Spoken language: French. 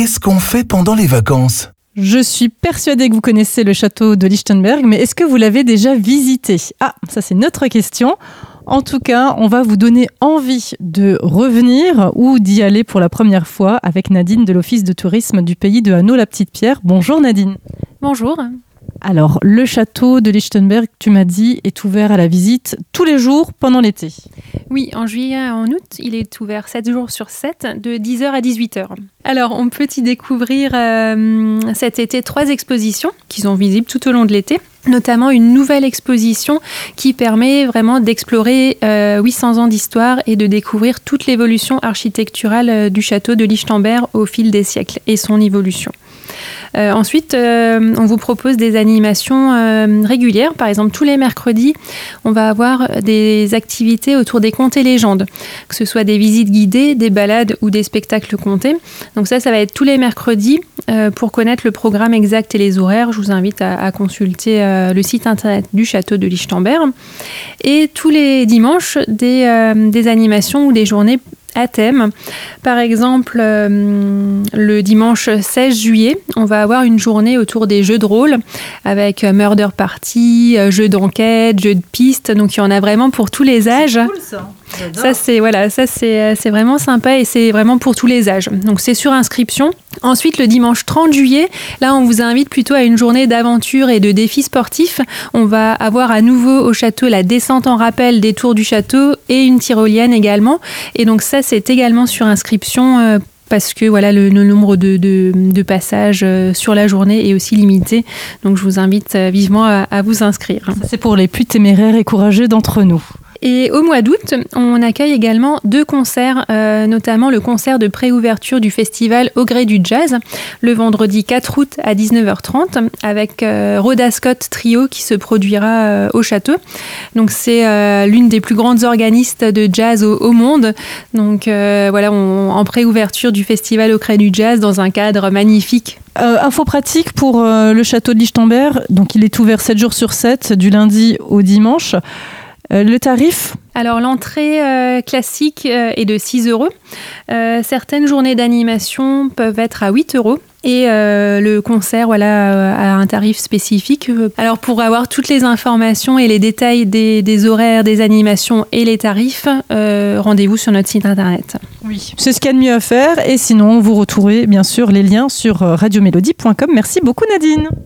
qu'est-ce qu'on fait pendant les vacances? Je suis persuadée que vous connaissez le château de Lichtenberg, mais est-ce que vous l'avez déjà visité? Ah, ça c'est notre question. En tout cas, on va vous donner envie de revenir ou d'y aller pour la première fois avec Nadine de l'Office de tourisme du pays de Hanau-la-Petite-Pierre. Bonjour Nadine. Bonjour. Alors, le château de Lichtenberg, tu m'as dit, est ouvert à la visite tous les jours pendant l'été. Oui, en juillet et en août, il est ouvert 7 jours sur 7, de 10h à 18h. Alors, on peut y découvrir euh, cet été trois expositions qui sont visibles tout au long de l'été notamment une nouvelle exposition qui permet vraiment d'explorer 800 euh, ans d'histoire et de découvrir toute l'évolution architecturale euh, du château de Lichtenberg au fil des siècles et son évolution. Euh, ensuite, euh, on vous propose des animations euh, régulières. Par exemple, tous les mercredis, on va avoir des activités autour des contes et légendes, que ce soit des visites guidées, des balades ou des spectacles contés. Donc ça, ça va être tous les mercredis. pour connaître le programme exact et les horaires, je vous invite à, consulter le site internet du château de Lichtenberg. Et tous les dimanches, des, des animations ou des journées à thème. Par exemple, euh, le dimanche 16 juillet, on va avoir une journée autour des jeux de rôle avec euh, murder party, euh, jeux d'enquête, jeux de piste. Donc il y en a vraiment pour tous les âges. Cool, ça. Ça c'est voilà, ça c'est vraiment sympa et c'est vraiment pour tous les âges. Donc c'est sur inscription. Ensuite le dimanche 30 juillet, là on vous invite plutôt à une journée d'aventure et de défis sportifs. On va avoir à nouveau au château la descente en rappel des tours du château et une tyrolienne également. Et donc ça c'est également sur inscription euh, parce que voilà le, nombre de, passages euh, sur la journée est aussi limité. Donc je vous invite euh, vivement à, à vous inscrire. C'est pour les plus téméraires et courageux d'entre nous. Et au mois d'août, on accueille également deux concerts, euh, notamment le concert de préouverture du festival Au gré du jazz, le vendredi 4 août à 19h30, avec euh, Rhoda Scott Trio qui se produira euh, au château. Donc c'est l'une des plus grandes organistes de jazz au, monde. Donc voilà, en préouverture du festival Au gré du jazz dans un cadre magnifique. info pratique pour le château de Lichtenberg. Donc il est ouvert 7 jours sur 7, du lundi au dimanche. Euh, le tarif alors l'entrée euh, classique euh, est de 6 euros. certaines journées d'animation peuvent être à 8 euros. Et le concert voilà, a un tarif spécifique. Alors pour avoir toutes les informations et les détails des, horaires, des animations et les tarifs, rendez-vous sur notre site internet. Oui, c'est ce qu'il y a de mieux à faire. Et sinon, vous retrouvez bien sûr les liens sur radiomélodie.com. Merci beaucoup Nadine.